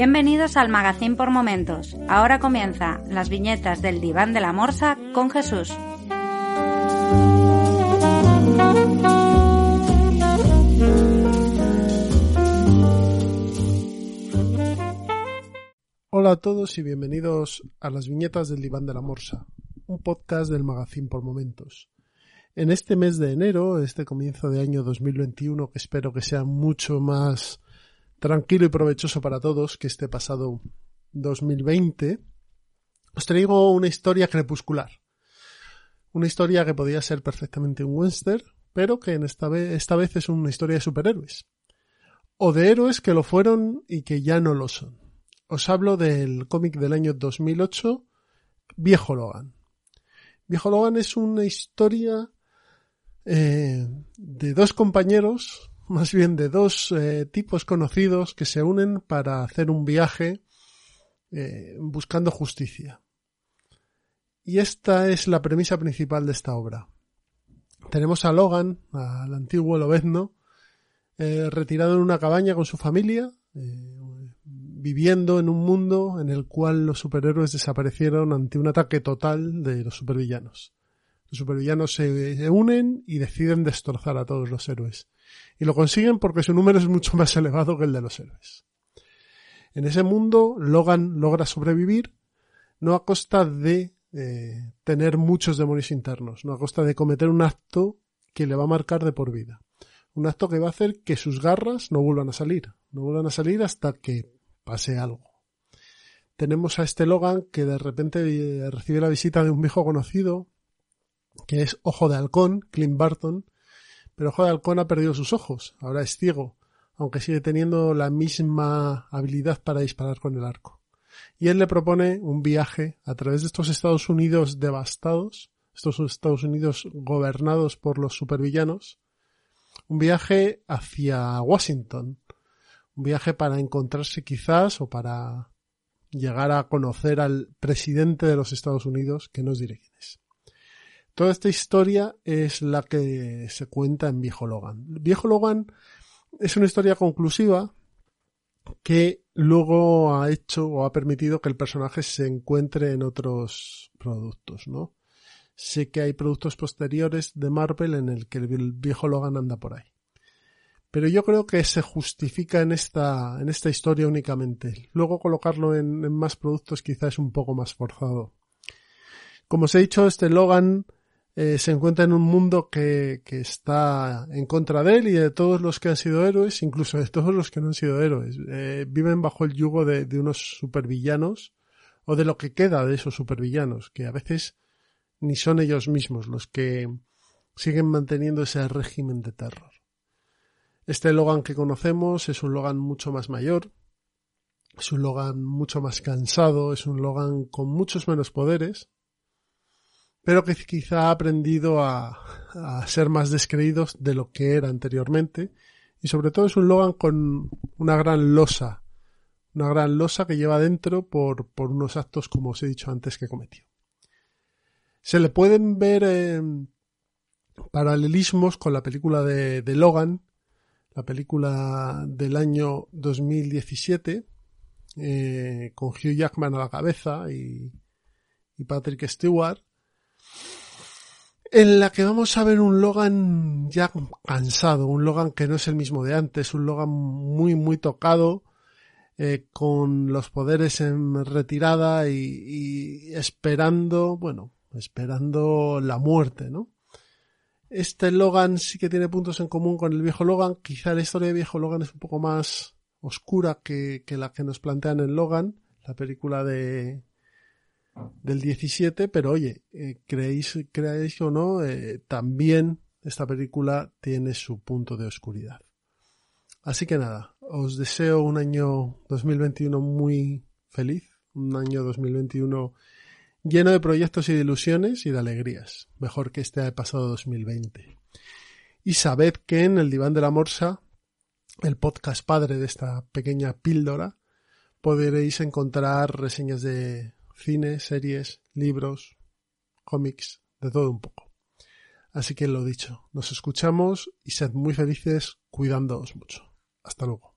Bienvenidos al Magazín por Momentos. Ahora comienza las viñetas del Diván de la Morsa con Jesús. Hola a todos y bienvenidos a las viñetas del Diván de la Morsa, un podcast del Magazín por Momentos. En este mes de enero, este comienzo de año 2021, que espero que sea mucho más tranquilo y provechoso para todos que este pasado 2020, os traigo una historia crepuscular. Una historia que podía ser perfectamente un western, pero que en esta, vez, esta vez es una historia de superhéroes. O de héroes que lo fueron y que ya no lo son. Os hablo del cómic del año 2008, Viejo Logan. Viejo Logan es una historia eh, de dos compañeros, más bien de dos eh, tipos conocidos que se unen para hacer un viaje eh, buscando justicia. Y esta es la premisa principal de esta obra. Tenemos a Logan, al antiguo Lobezno, retirado en una cabaña con su familia, viviendo en un mundo en el cual los superhéroes desaparecieron ante un ataque total de los supervillanos. Los supervillanos se unen y deciden destrozar a todos los héroes. Y lo consiguen porque su número es mucho más elevado que el de los héroes. En ese mundo, Logan logra sobrevivir, no a costa de eh, tener muchos demonios internos, no a costa de cometer un acto que le va a marcar de por vida. Un acto que va a hacer que sus garras no vuelvan a salir, no vuelvan a salir hasta que pase algo. Tenemos a este Logan que de repente eh, recibe la visita de un viejo conocido, que es Ojo de Halcón, Clint Barton, pero Ojo de ha perdido sus ojos, ahora es ciego, aunque sigue teniendo la misma habilidad para disparar con el arco. Y él le propone un viaje a través de estos Estados Unidos devastados, estos Estados Unidos gobernados por los supervillanos, un viaje hacia Washington, un viaje para encontrarse quizás o para llegar a conocer al presidente de los Estados Unidos, que nos diré quién es. Toda esta historia es la que se cuenta en Viejo Logan. Viejo Logan es una historia conclusiva que luego ha hecho o ha permitido que el personaje se encuentre en otros productos, ¿no? Sé que hay productos posteriores de Marvel en el que el viejo Logan anda por ahí. Pero yo creo que se justifica en esta, en esta historia únicamente. Luego colocarlo en, en más productos quizás es un poco más forzado. Como os he dicho, este Logan eh, se encuentra en un mundo que, que, está en contra de él y de todos los que han sido héroes, incluso de todos los que no han sido héroes. Eh, viven bajo el yugo de, de, unos supervillanos o de lo que queda de esos supervillanos, que a veces ni son ellos mismos los que siguen manteniendo ese régimen de terror. Este Logan que conocemos es un Logan mucho más mayor, es un Logan mucho más cansado, es un Logan con muchos menos poderes, pero que quizá ha aprendido a, a, ser más descreídos de lo que era anteriormente. Y sobre todo es un Logan con una gran losa, una gran losa que lleva dentro por, por unos actos, como os he dicho antes, que cometió. Se le pueden ver eh, paralelismos con la película de, de Logan, la película del año 2017, eh, con Hugh Jackman a la cabeza y, y Patrick Stewart, en la que vamos a ver un Logan ya cansado, un Logan que no es el mismo de antes, un Logan muy, muy tocado, eh, con los poderes en retirada y, esperando, bueno, esperando la muerte, ¿no? Este Logan sí que tiene puntos en común con el viejo Logan, quizá la historia de viejo Logan es un poco más oscura que la que nos plantean en Logan, la película de, del 17, pero oye, eh, creéis, o no, eh, también esta película tiene su punto de oscuridad. Así que nada, os deseo un año 2021 muy feliz, un año 2021 lleno de proyectos y de ilusiones y de alegrías, mejor que este pasado 2020. Y sabed que en el diván de la morsa, el podcast padre de esta pequeña píldora, podréis encontrar reseñas de cine, series, libros, cómics, de todo un poco. Así que lo dicho, nos escuchamos y sed muy felices cuidándoos mucho. Hasta luego.